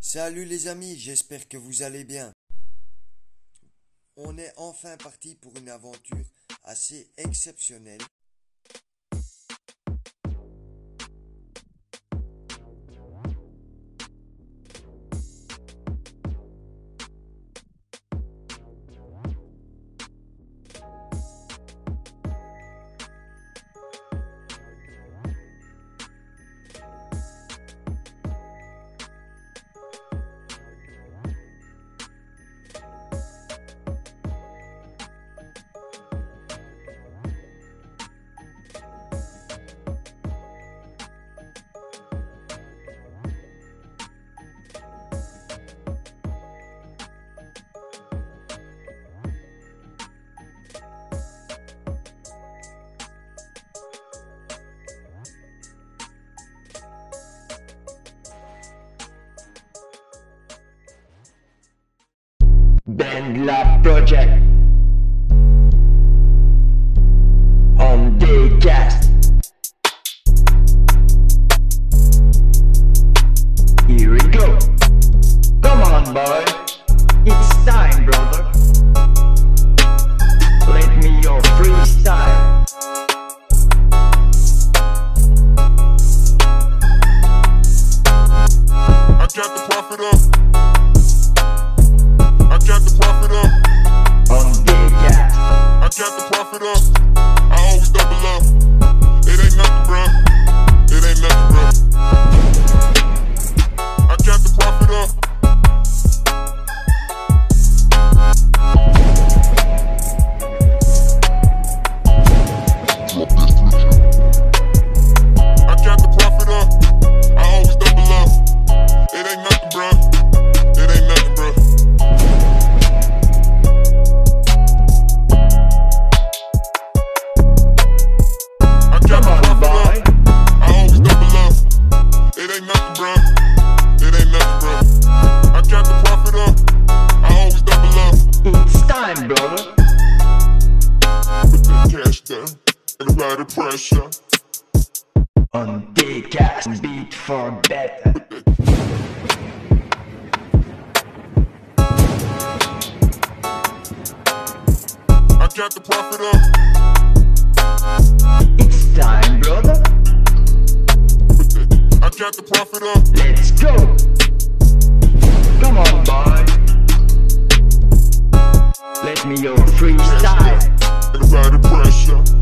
Salut les amis, j'espère que vous allez bien. On est enfin parti pour une aventure assez exceptionnelle beat for better. I got the profit up. It's time, brother. I got the profit up. Let's go. Come on, boy. Let me your freestyle. Everybody pressure.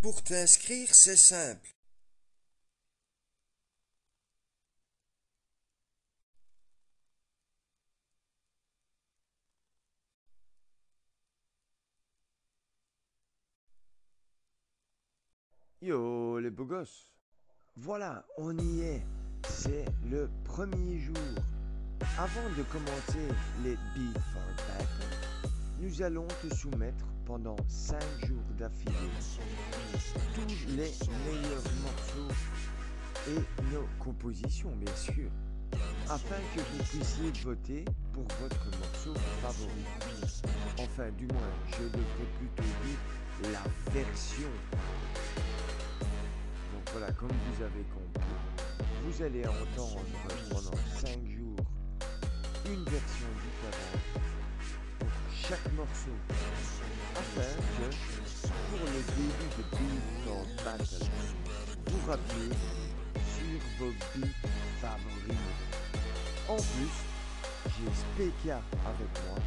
Pour t'inscrire, c'est simple. Yo les beaux gosses. Voilà, on y est. C'est le premier jour. Avant de commencer les Beat for Battle, nous allons te soumettre pendant 5 jours d'affilée tous les meilleurs morceaux et nos compositions, bien sûr, afin que vous puissiez voter pour votre morceau favori. Enfin, du moins, je devrais plutôt dire la version. Donc voilà, comme vous avez compris, vous allez entendre pendant 5 jours une version différente chaque morceau, afin que, pour le début de Beatdown Battle, vous rappelez sur vos beats favoris. En plus, j'ai SPK avec moi,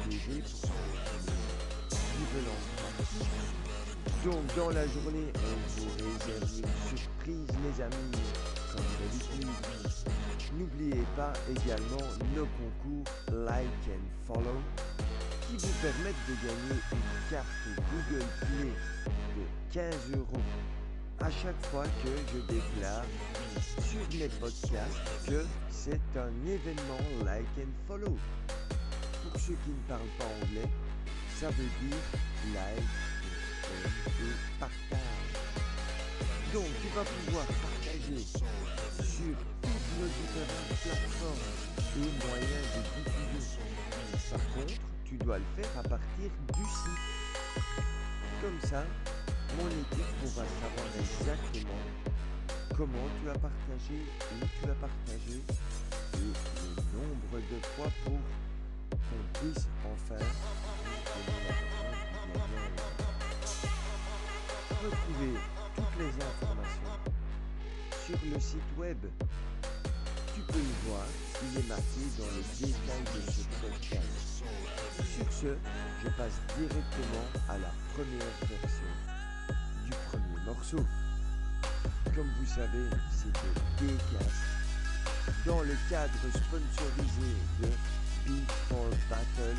spécialiste donc dans la journée, on vous réserve une surprise mes amis, comme d'habitude. N'oubliez pas également nos concours Like and Follow qui vous permettent de gagner une carte Google Play de 15 euros à chaque fois que je déclare sur mes podcasts que c'est un événement Like and Follow. Pour ceux qui ne parlent pas anglais, ça veut dire like, et partage. Donc tu vas pouvoir partager sur toutes nos différentes plateformes et moyens de diffusion. Par contre, tu dois le faire à partir du site. Comme ça, mon équipe pourra savoir exactement comment tu as partagé, où tu as partagé et le nombre de fois pour qu'on puisse enfin donner toutes les informations sur le site web. Tu peux le voir, il est marqué dans le détail de ce podcast. Sur ce, je passe directement à la première version du premier morceau. Comme vous savez, c'est de Dcast dans le cadre sponsorisé de Beat for Battle.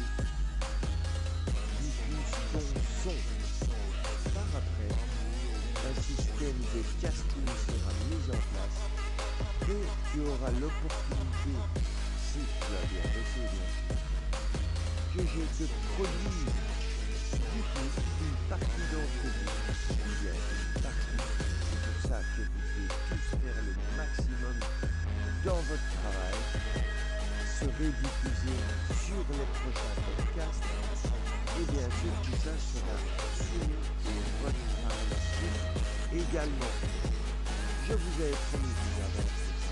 Auras l'opportunité, si tu as bien reçu bien sûr, que je te produise du coup une partie d'entre vous. C'est pour ça que vous devez tous faire le maximum dans votre travail. Serait diffusé sur les prochains podcasts. Et bien sûr, tout ça sera soumis au vote par la également. Je vous avais promis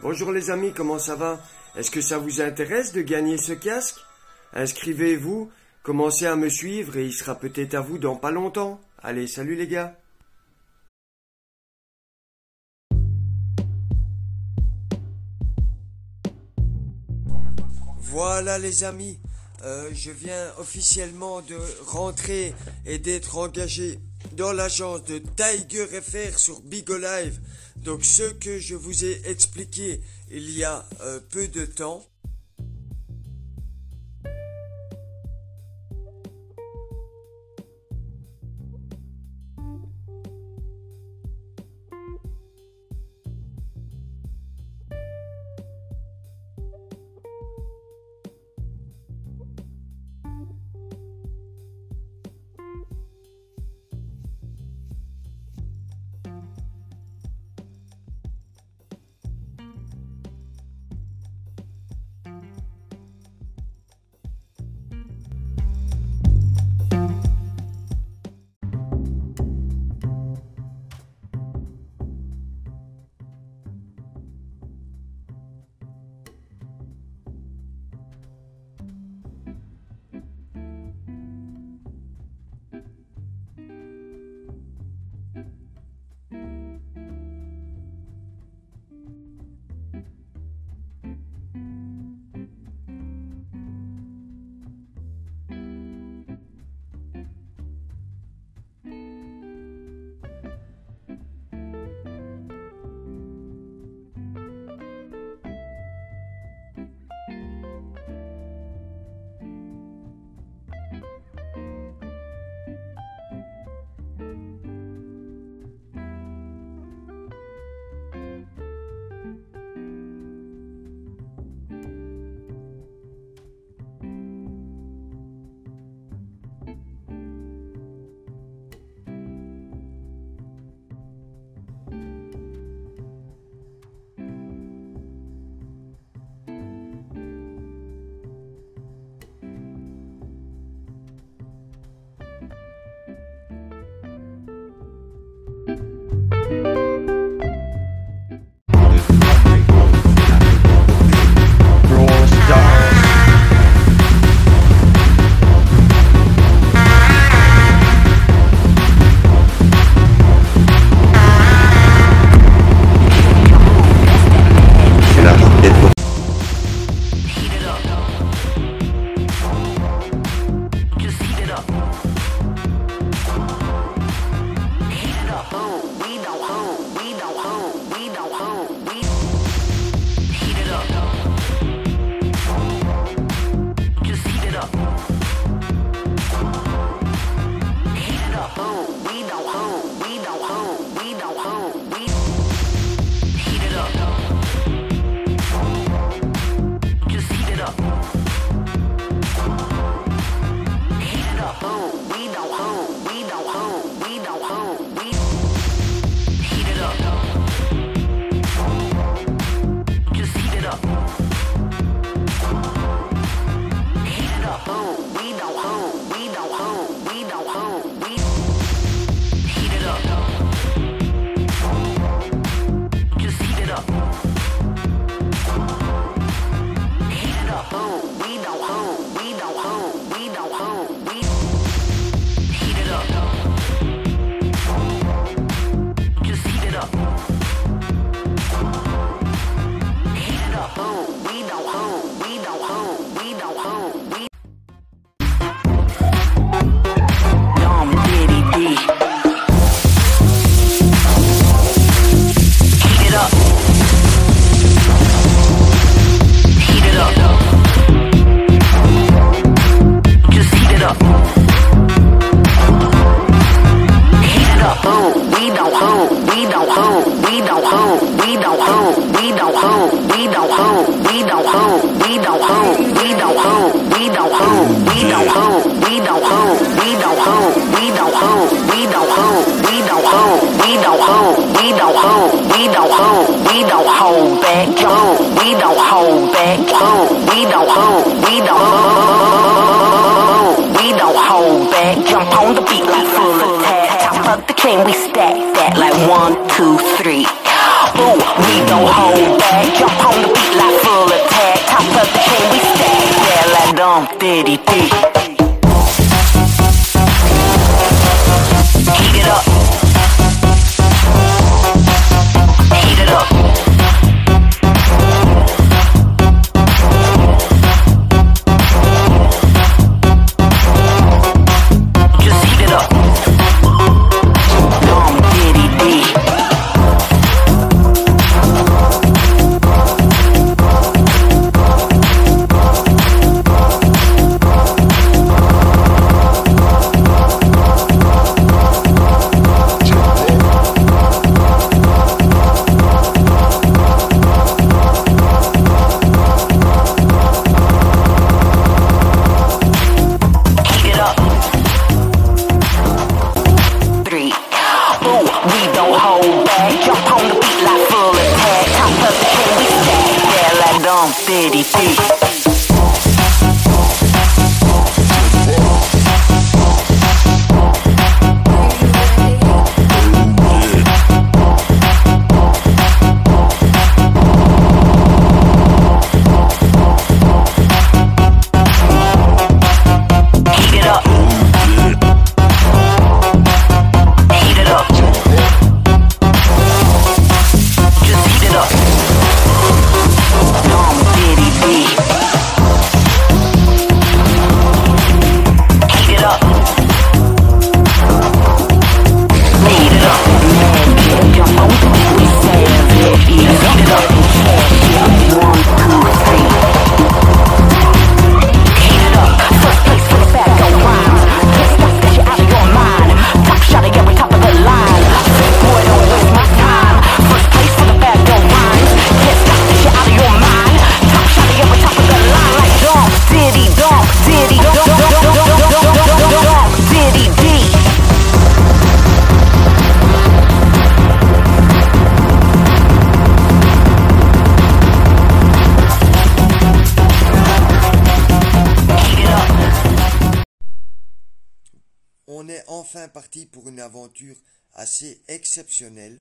Bonjour les amis, comment ça va? Est-ce que ça vous intéresse de gagner ce casque Inscrivez-vous, commencez à me suivre et il sera peut-être à vous dans pas longtemps. Allez, salut les gars! Voilà les amis, euh, je viens officiellement de rentrer et d'être engagé dans l'agence de Tiger FR sur Big Live. Donc ce que je vous ai expliqué il y a euh, peu de temps. exceptionnel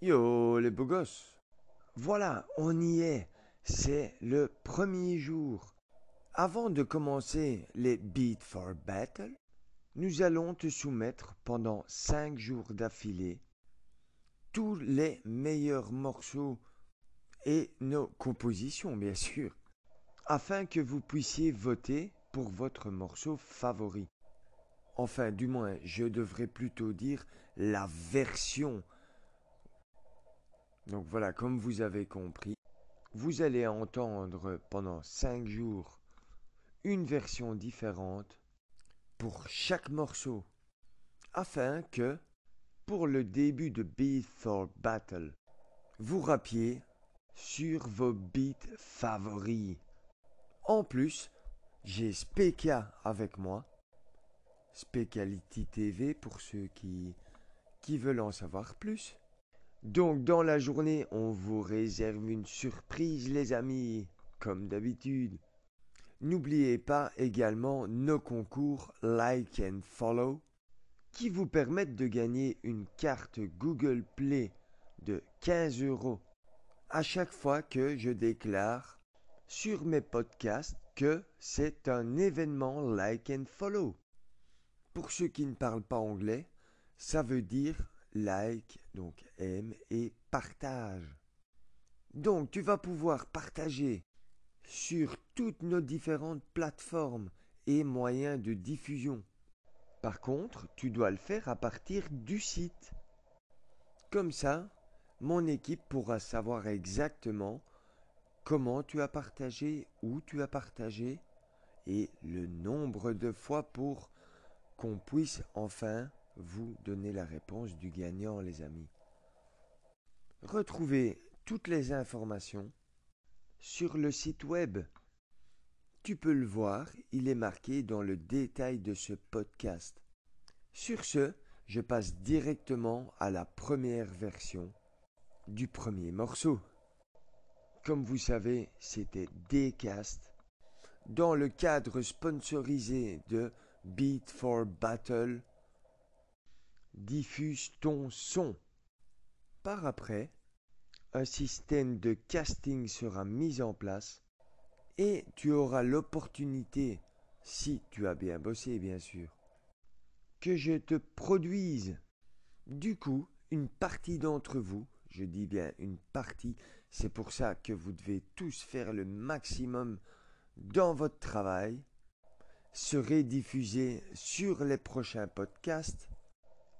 Yo les beaux gosses. Voilà, on y est. C'est le premier jour. Avant de commencer les Beat for Battle, nous allons te soumettre pendant 5 jours d'affilée tous les meilleurs morceaux et nos compositions, bien sûr, afin que vous puissiez voter pour votre morceau favori. Enfin, du moins, je devrais plutôt dire la version. Donc voilà, comme vous avez compris, vous allez entendre pendant 5 jours une version différente pour chaque morceau, afin que, pour le début de Beat for Battle, vous rappiez sur vos beats favoris. En plus, j'ai Speka avec moi, Specality TV pour ceux qui, qui veulent en savoir plus. Donc dans la journée, on vous réserve une surprise les amis, comme d'habitude. N'oubliez pas également nos concours Like and Follow qui vous permettent de gagner une carte Google Play de 15 euros à chaque fois que je déclare sur mes podcasts que c'est un événement Like and Follow. Pour ceux qui ne parlent pas anglais, ça veut dire like, donc aime et partage. Donc tu vas pouvoir partager sur toutes nos différentes plateformes et moyens de diffusion. Par contre, tu dois le faire à partir du site. Comme ça, mon équipe pourra savoir exactement comment tu as partagé, où tu as partagé et le nombre de fois pour qu'on puisse enfin vous donner la réponse du gagnant, les amis. Retrouvez toutes les informations sur le site web. Tu peux le voir, il est marqué dans le détail de ce podcast. Sur ce, je passe directement à la première version du premier morceau. Comme vous savez, c'était Dcast dans le cadre sponsorisé de Beat for Battle. Diffuse ton son. Par après, un système de casting sera mis en place et tu auras l'opportunité, si tu as bien bossé bien sûr, que je te produise. Du coup, une partie d'entre vous, je dis bien une partie, c'est pour ça que vous devez tous faire le maximum dans votre travail, serait diffusée sur les prochains podcasts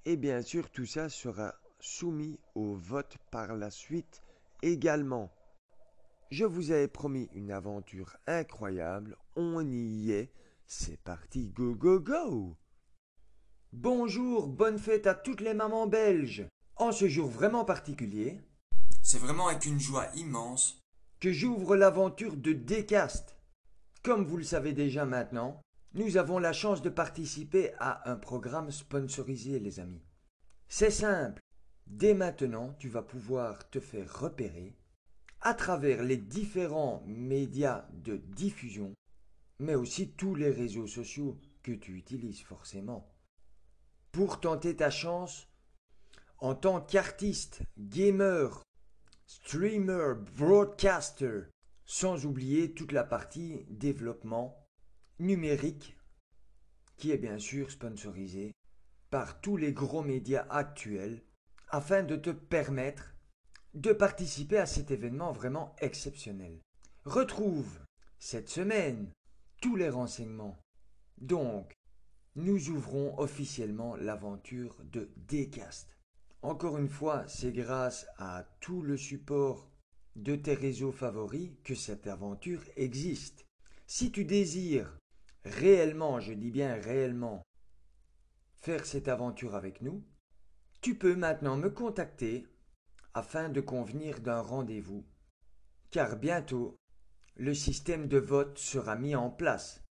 et bien sûr tout ça sera soumis au vote par la suite également. Je vous avais promis une aventure incroyable, on y est, c'est parti, go go go Bonjour, bonne fête à toutes les mamans belges. En ce jour vraiment particulier, c'est vraiment avec une joie immense que j'ouvre l'aventure de Decast. Comme vous le savez déjà maintenant, nous avons la chance de participer à un programme sponsorisé, les amis. C'est simple. Dès maintenant, tu vas pouvoir te faire repérer à travers les différents médias de diffusion, mais aussi tous les réseaux sociaux que tu utilises forcément. Pour tenter ta chance, en tant qu'artiste, gamer, streamer, broadcaster, sans oublier toute la partie développement numérique qui est bien sûr sponsorisée par tous les gros médias actuels afin de te permettre de participer à cet événement vraiment exceptionnel. Retrouve cette semaine tous les renseignements. Donc, nous ouvrons officiellement l'aventure de Decast. Encore une fois, c'est grâce à tout le support de tes réseaux favoris que cette aventure existe. Si tu désires réellement, je dis bien réellement, faire cette aventure avec nous, tu peux maintenant me contacter afin de convenir d'un rendez-vous, car bientôt le système de vote sera mis en place.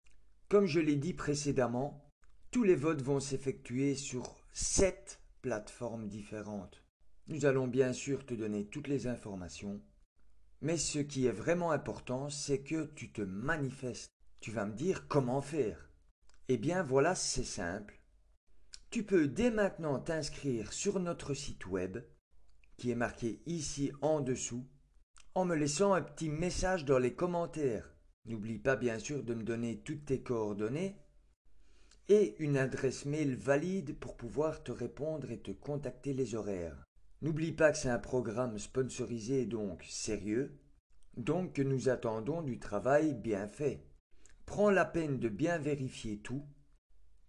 Comme je l'ai dit précédemment, tous les votes vont s'effectuer sur sept plateformes différentes. Nous allons bien sûr te donner toutes les informations, mais ce qui est vraiment important, c'est que tu te manifestes. Tu vas me dire comment faire. Eh bien voilà, c'est simple. Tu peux dès maintenant t'inscrire sur notre site web, qui est marqué ici en dessous, en me laissant un petit message dans les commentaires. N'oublie pas bien sûr de me donner toutes tes coordonnées et une adresse mail valide pour pouvoir te répondre et te contacter les horaires. N'oublie pas que c'est un programme sponsorisé donc sérieux, donc que nous attendons du travail bien fait. Prends la peine de bien vérifier tout,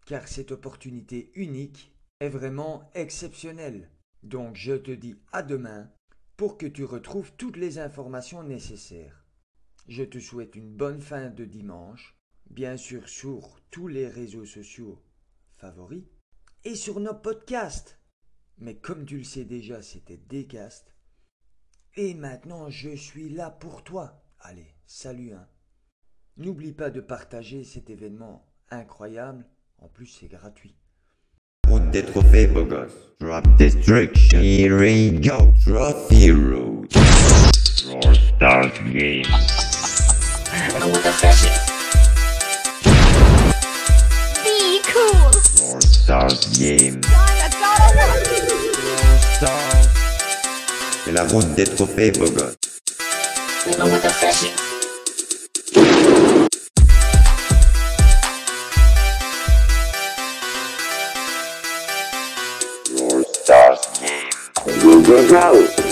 car cette opportunité unique est vraiment exceptionnelle. Donc je te dis à demain pour que tu retrouves toutes les informations nécessaires. Je te souhaite une bonne fin de dimanche, bien sûr sur tous les réseaux sociaux favoris et sur nos podcasts. Mais comme tu le sais déjà, c'était Decast. Et maintenant, je suis là pour toi. Allez, salut. Hein. N'oublie pas de partager cet événement incroyable. En plus, c'est gratuit. Route des trophées, beau gosse. Drop destruction. Here we go. Trophy road. Roll start game. Be cool. Roll start game. C'est la route des trophées, beau gosse. Go,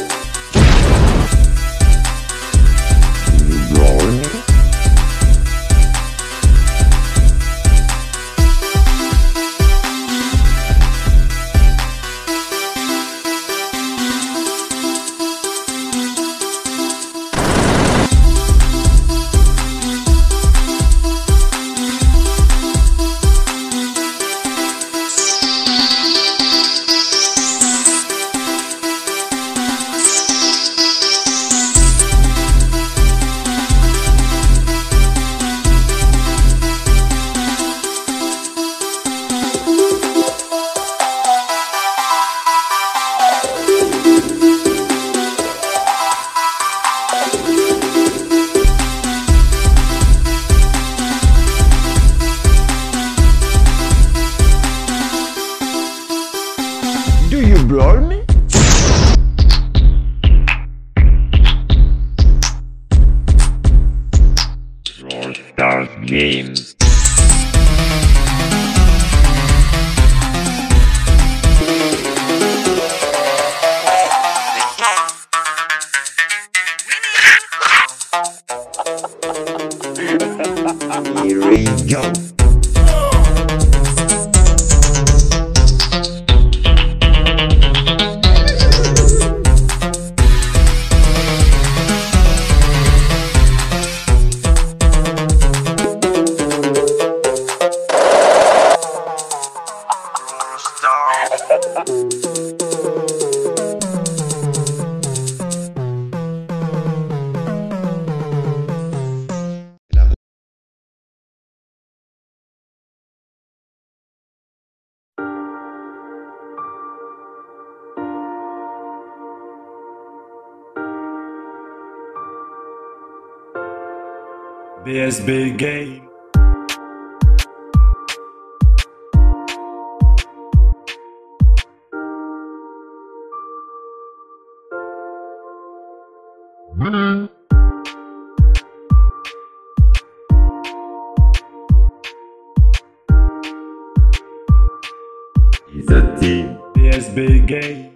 BSB game. It's a team. BSB game.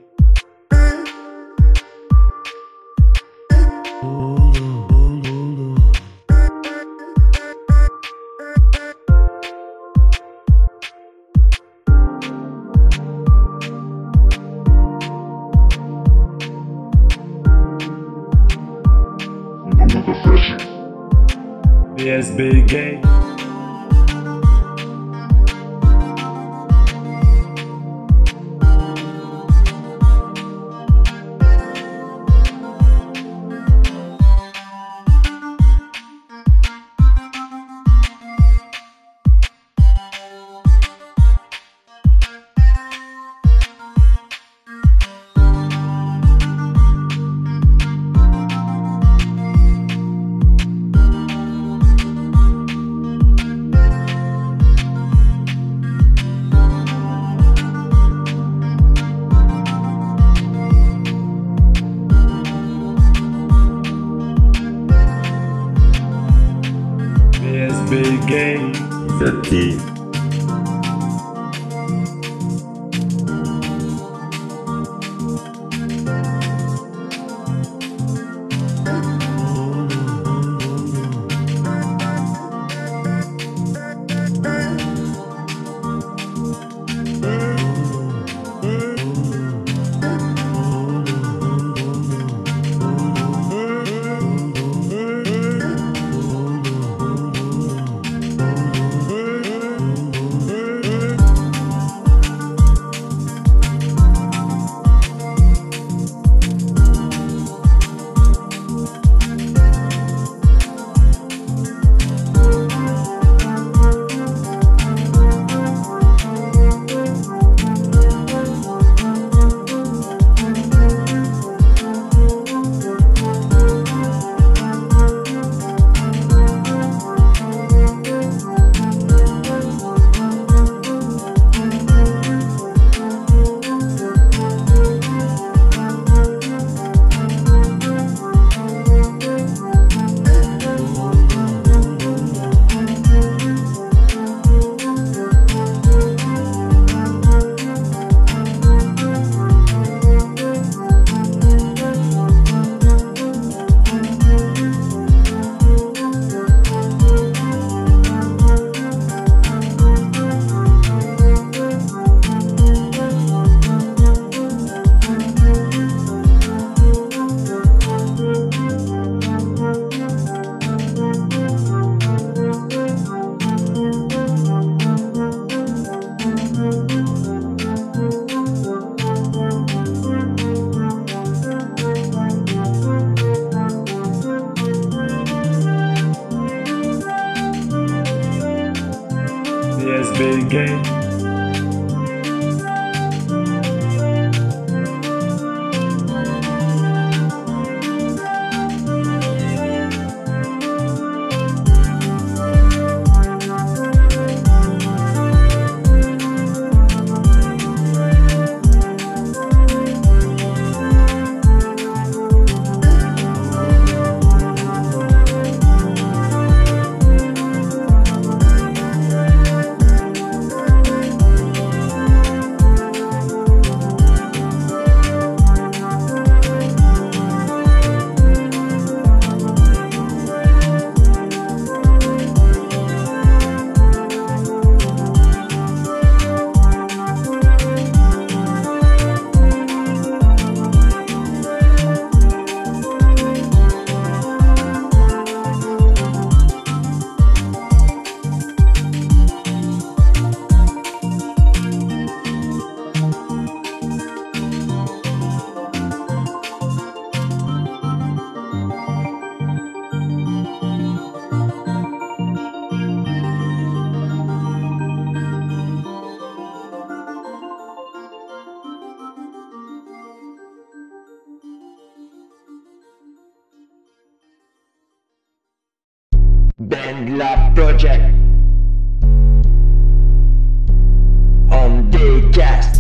BSB game. Band Lab Project on Daycast.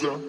Russia.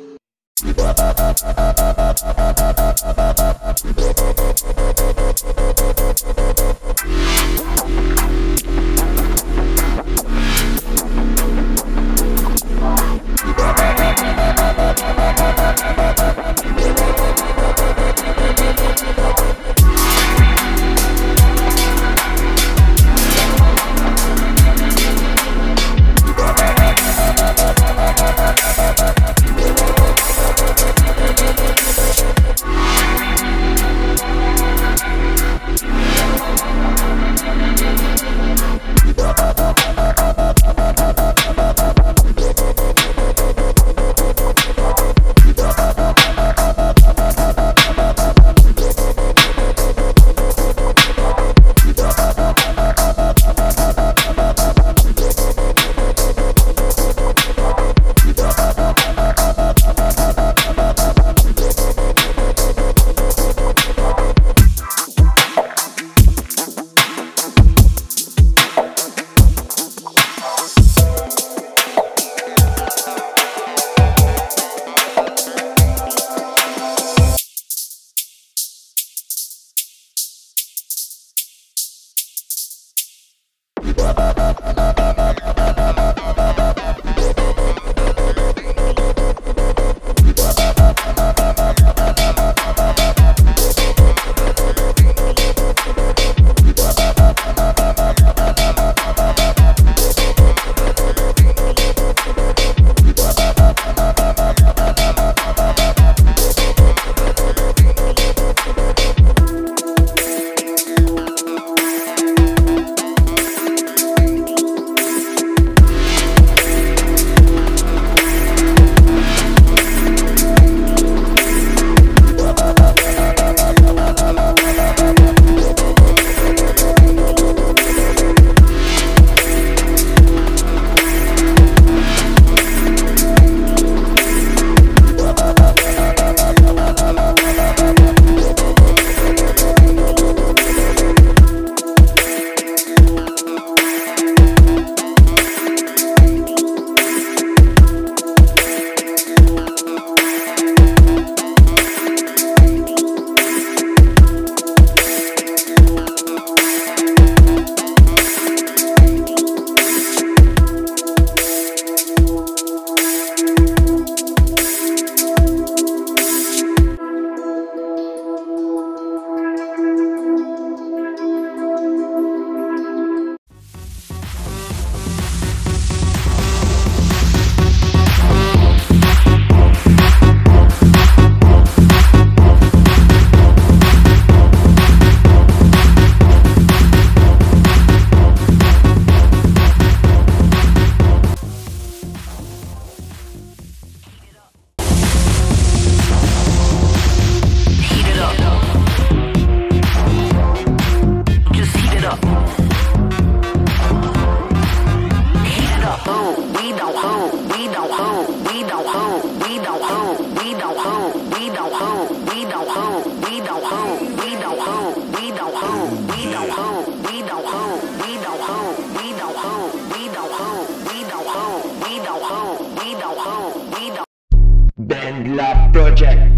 check.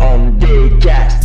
On the gas.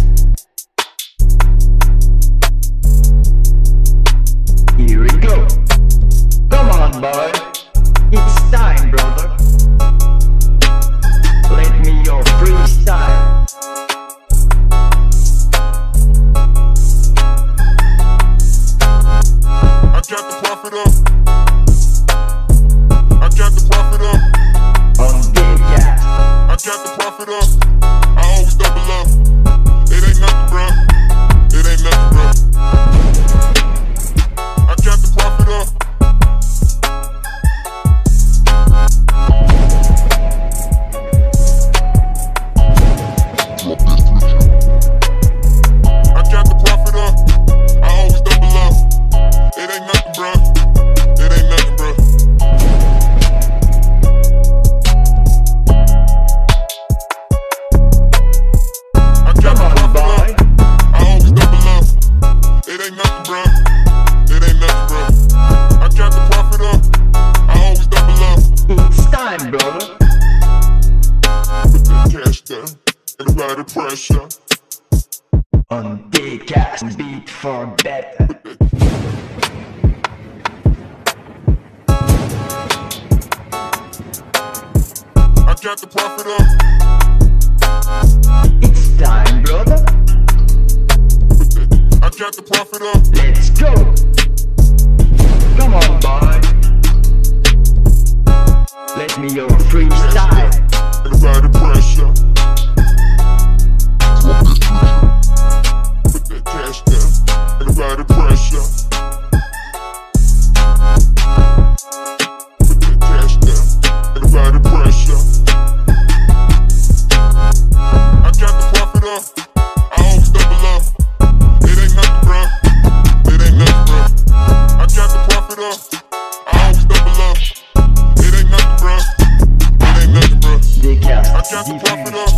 got the profit up.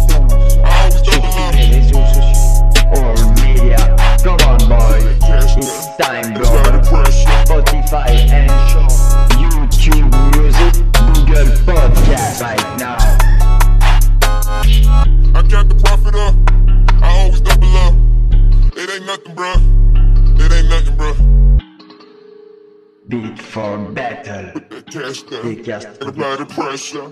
I always double up. Or media. Come on, boy. It's time, bro. Spotify and show. YouTube music, Google podcast right now. I got the profit up. I always double up. It ain't nothing, bro. It ain't nothing, bro beat for battle. With the tester, the cast, everybody pressure.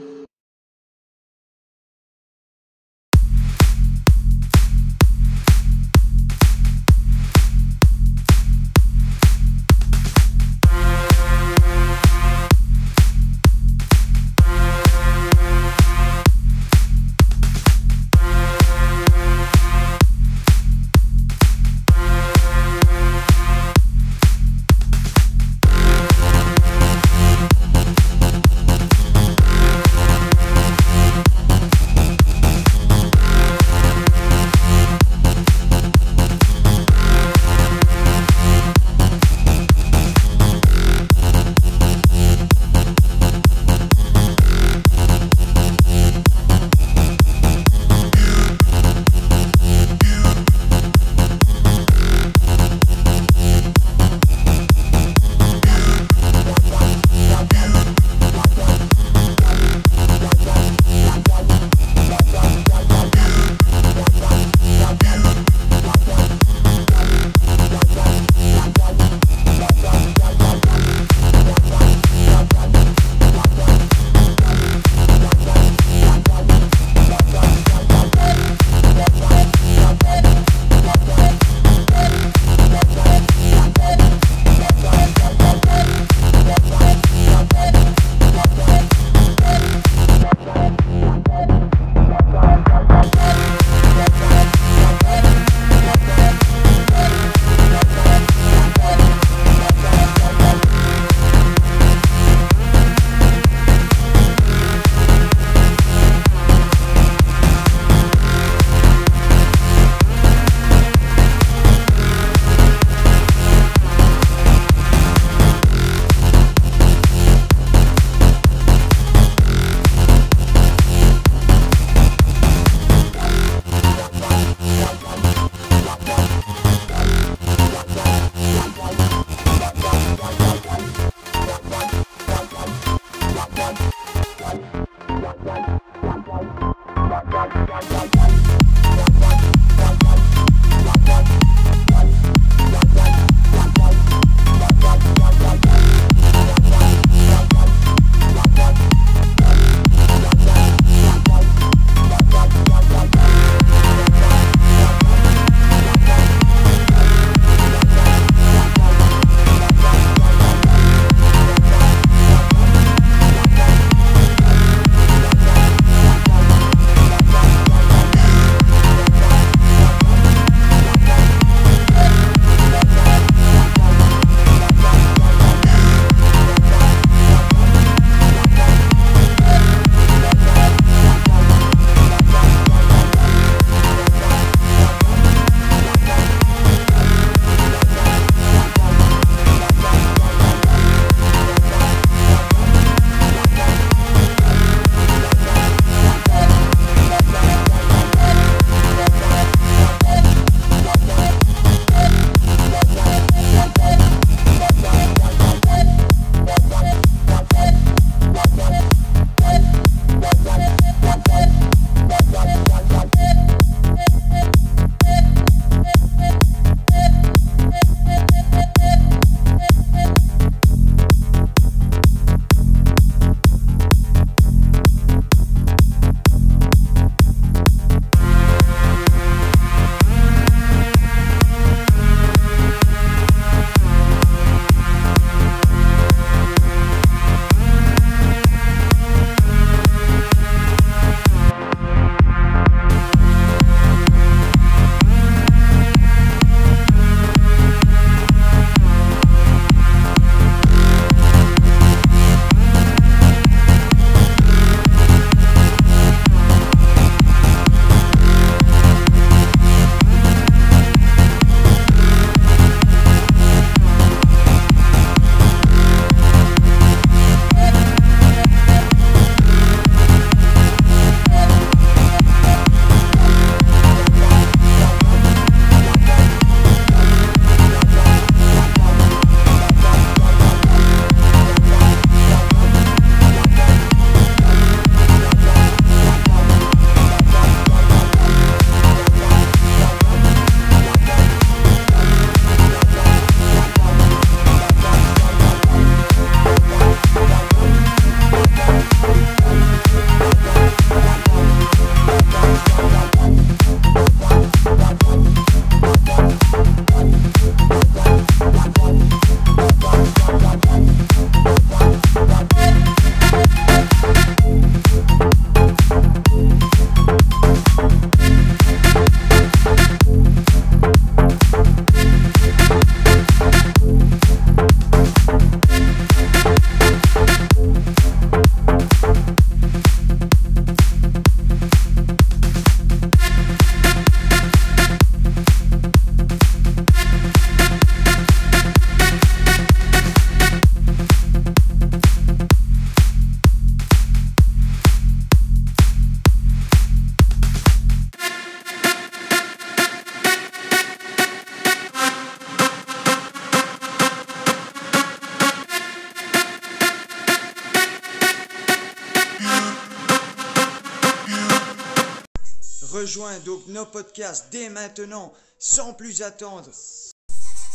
Donc nos podcasts dès maintenant, sans plus attendre.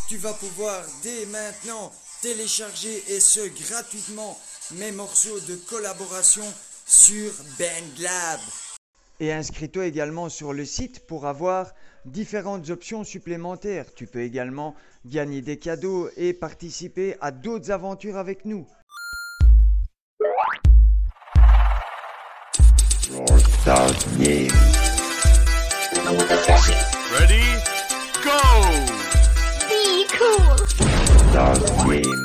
Tu vas pouvoir dès maintenant télécharger et ce gratuitement mes morceaux de collaboration sur BandLab. Et inscris-toi également sur le site pour avoir différentes options supplémentaires. Tu peux également gagner des cadeaux et participer à d'autres aventures avec nous. Stars Game.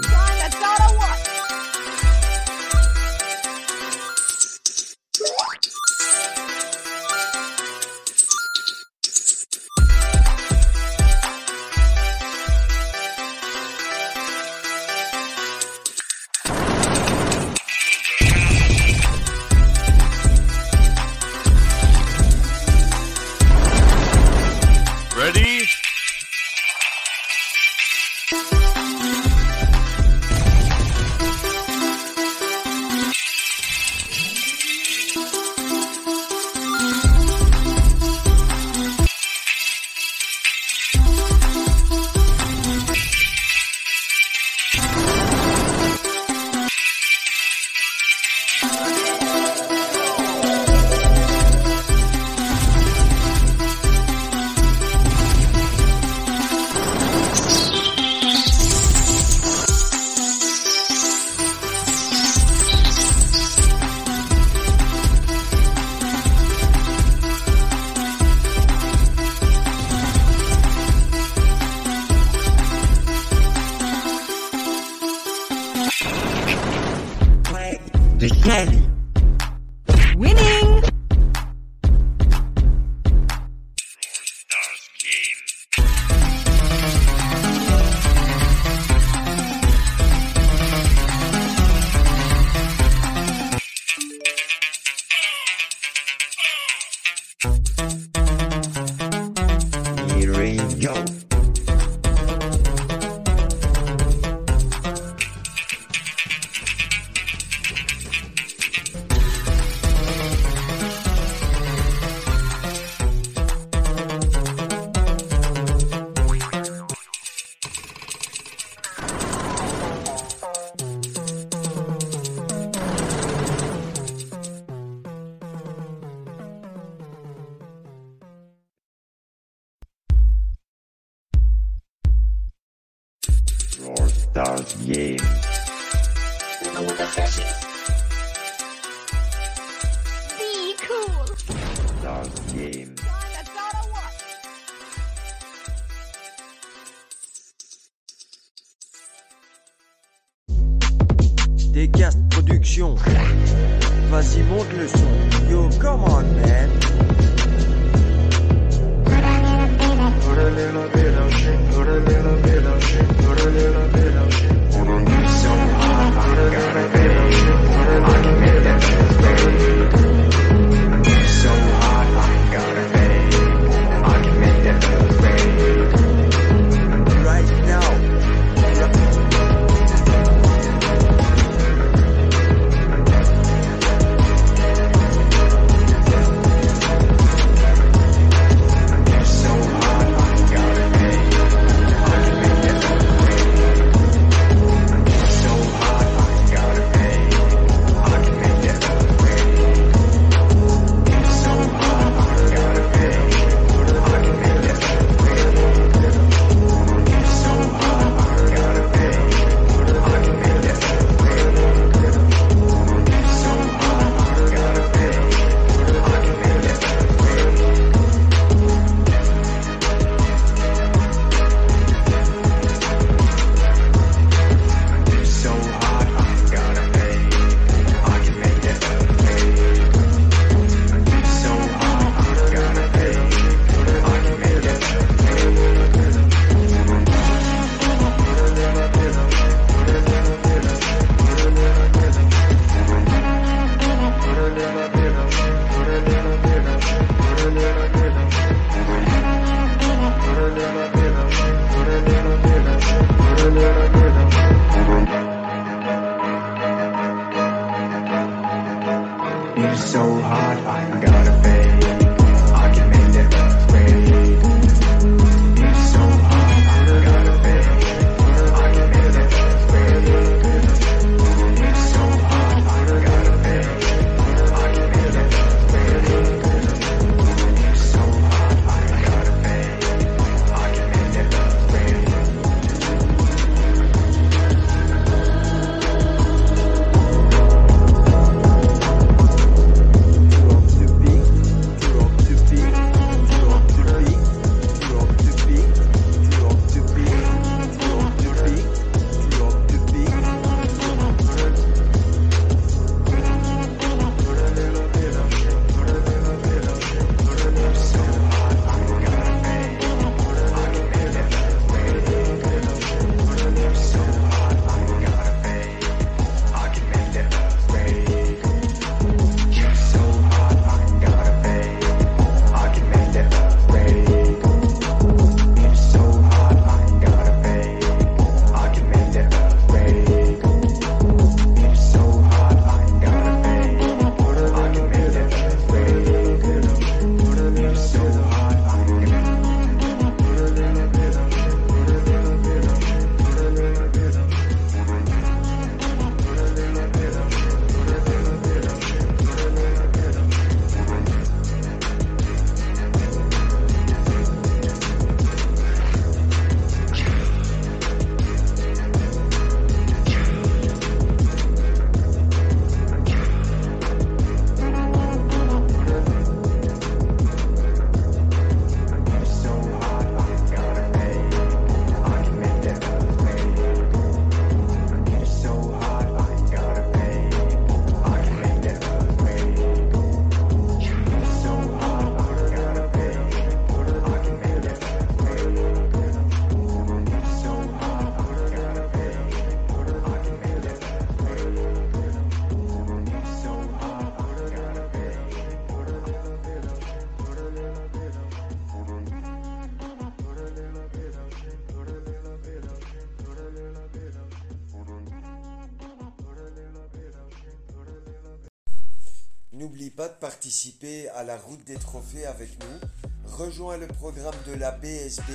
La route des trophées avec nous. Rejoins le programme de la BSB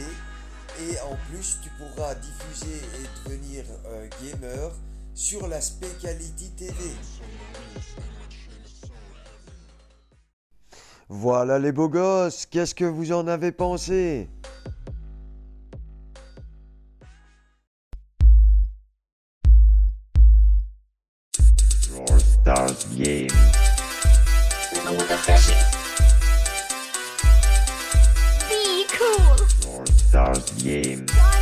et en plus tu pourras diffuser et devenir un gamer sur la Specality TV. Voilà les beaux gosses, qu'est-ce que vous en avez pensé? Brawl Stars Game. Stars Game.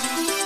Play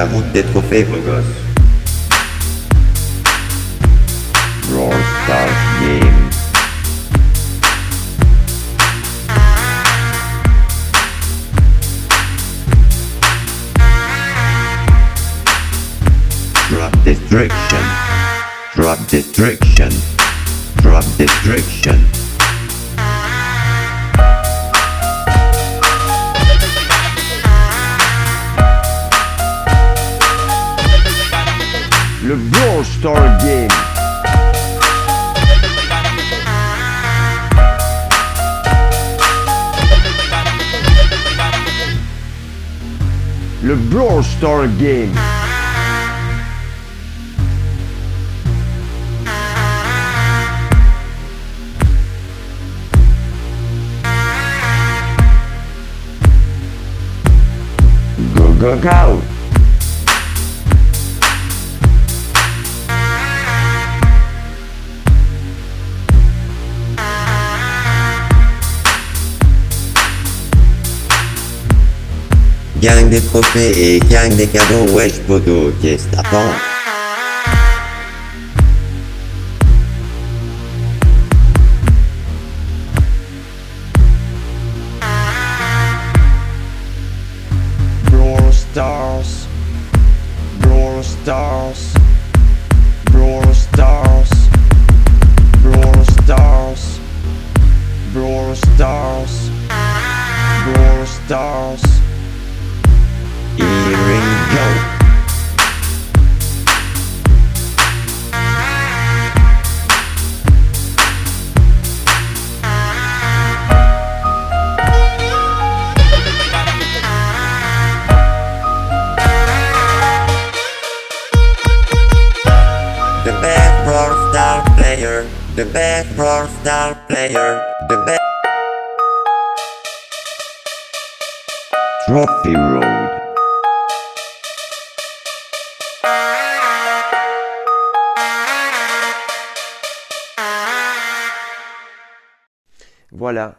la des trophées, beau gosse. Le Brawl Star Game. Le Brawl Star Game. Go, go, go. Gang des trophées et gang des cadeaux, wesh poteau, qu'est-ce que t'attends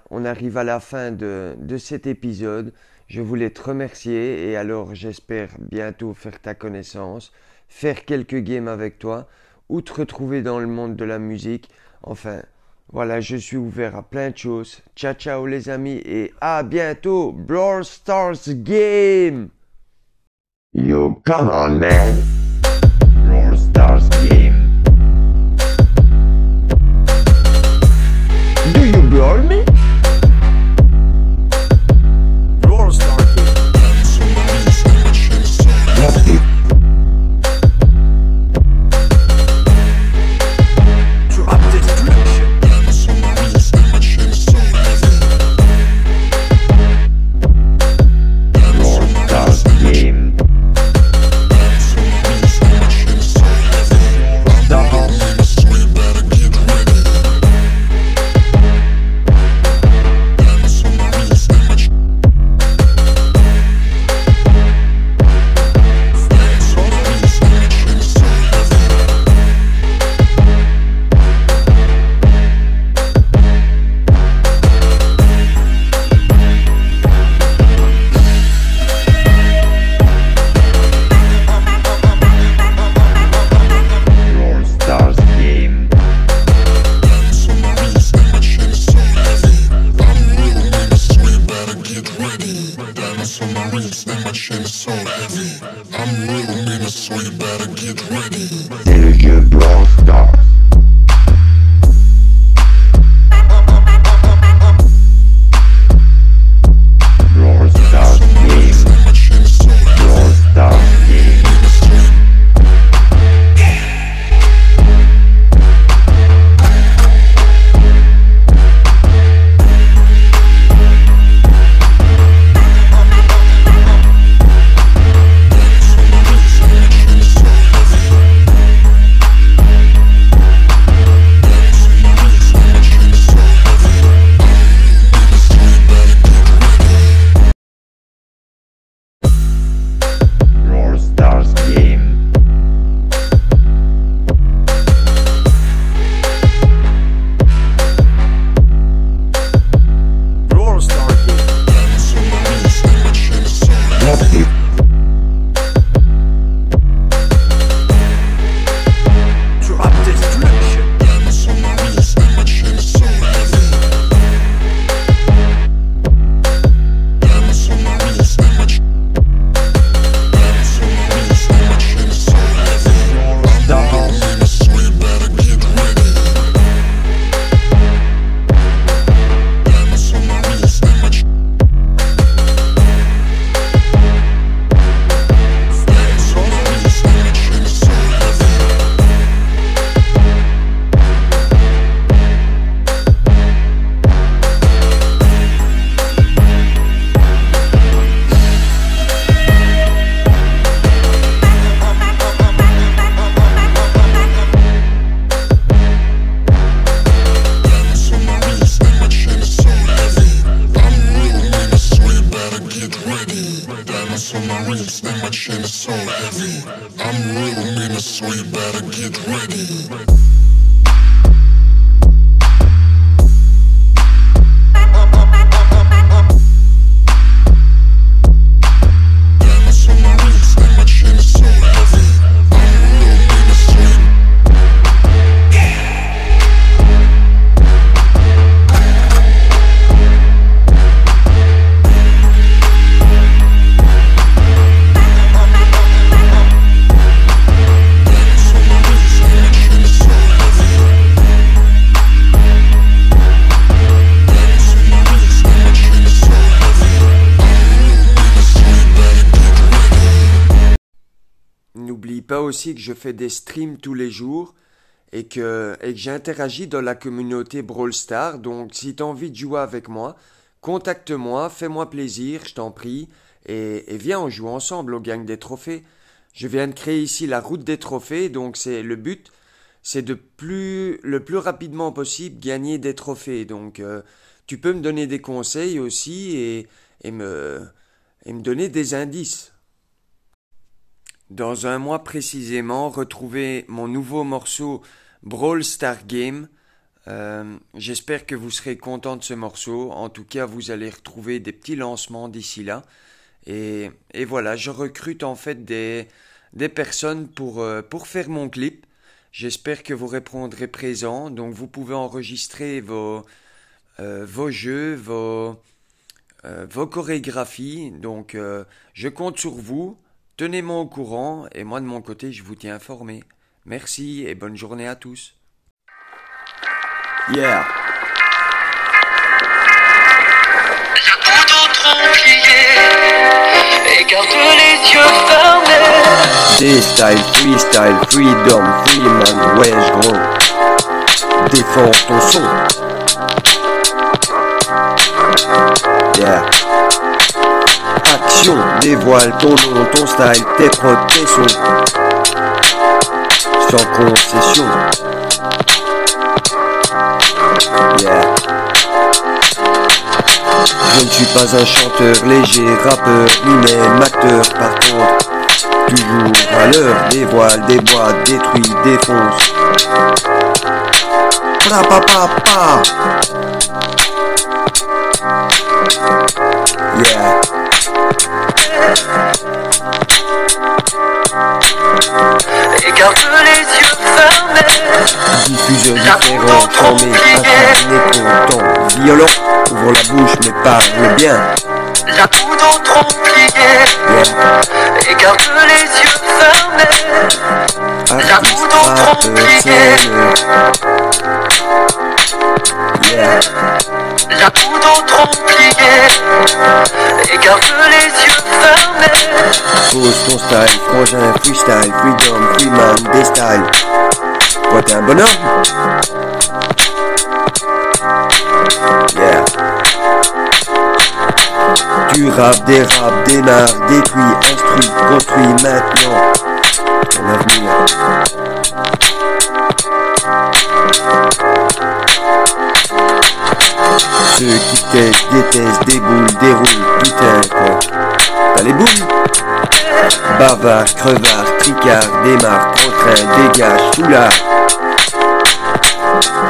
On arrive à la fin de, cet épisode. Je voulais te remercier et alors j'espère bientôt faire ta connaissance, faire quelques games avec toi ou te retrouver dans le monde de la musique. Enfin, voilà, je suis ouvert à plein de choses. Ciao ciao les amis et à bientôt. Brawl Stars Game come on, man. Brawl Stars game. Je fais des streams tous les jours et que, et que j'interagis dans la communauté Brawl Stars. Donc, si tu as envie de jouer avec moi, contacte-moi, fais-moi plaisir, je t'en prie, et, et viens, on joue ensemble, on gagne des trophées. Je viens de créer ici la route des trophées, donc c'est le but, c'est de plus, le plus rapidement possible gagner des trophées. Donc, euh, tu peux me donner des conseils aussi et, et me, et me donner des indices. Dans un mois précisément, retrouvez mon nouveau morceau Brawl Star Game. Euh, J'espère que vous serez content de ce morceau. En tout cas, vous allez retrouver des petits lancements d'ici là. Et, voilà, je recrute en fait des, des personnes pour, euh, pour faire mon clip. J'espère que vous répondrez présent. Donc vous pouvez enregistrer vos, euh, vos jeux, vos, vos chorégraphies. Donc je compte sur vous. Tenez-moi au courant et moi de mon côté je vous tiens informé. Merci et bonne journée à tous. Yeah. Garde les yeux fermés. Freestyle, freestyle, freedom, freeman, wesh gros. Défends ton son. Yeah. Action, dévoile ton nom, ton style, tes sons. Sans concession. Yeah. Je ne suis pas un chanteur léger, rappeur, ni même acteur par contre. Toujours à l'heure, dévoile, déboîte, détruit, défonce. Pa pa pa. Yeah. Et garde les yeux fermés. Diffuseur différent, formé, instantané, content. Violent, ouvre la bouche mais parle bien. La tout d'autres Yeah. et garde les yeux fermés. La tout d'autres La tout d'autres plié et garde les yeux fermés. Pose ton style, frangin, freestyle, freedom, freeman, des styles. Quoi, t'es un bonhomme? Yeah. Tu rap, dérapes, démarre, détruis, instruis, construis maintenant ton avenir. Ceux qui testent, détestent, déboulent, déroulent, putain quoi. T'as les boules? Bavard, crevard, tricard, démarre, contraint, dégage, soulard.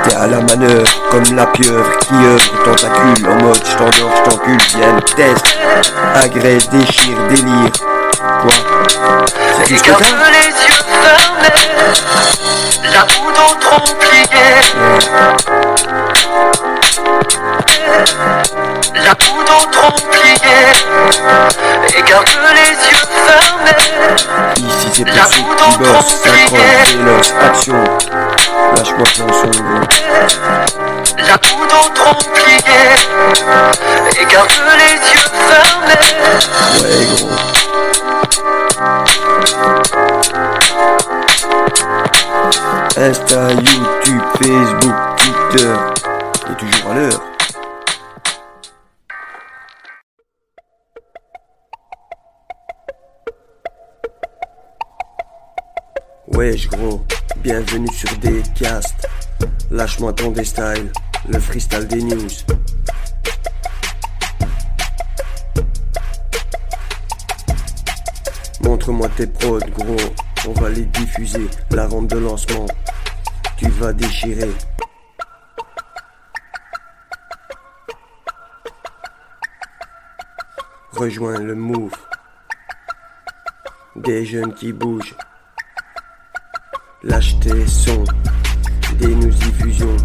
T'es à la manœuvre, comme la pieuvre qui œuvre tentacule en mode j't'endors, j't'encule, viens, test, agresse, déchire, délire. Quoi? Que les yeux fermés. D'autres plié La d'autres plié et garde les yeux fermés. Ici c'est s'accrochent, véloce, action. Lâche-moi ton son. La d'autres plié et garde les yeux fermés. Ouais, gros. Insta, YouTube, Facebook, Twitter. Et toujours à l'heure. Wesh gros, bienvenue sur des casts. Lâche-moi ton des styles, le freestyle des news. Montre-moi tes prods, gros. On va les diffuser. La rampe de lancement, tu vas déchirer. Rejoins le move. Des jeunes qui bougent. Lâche tes. Des news diffusions.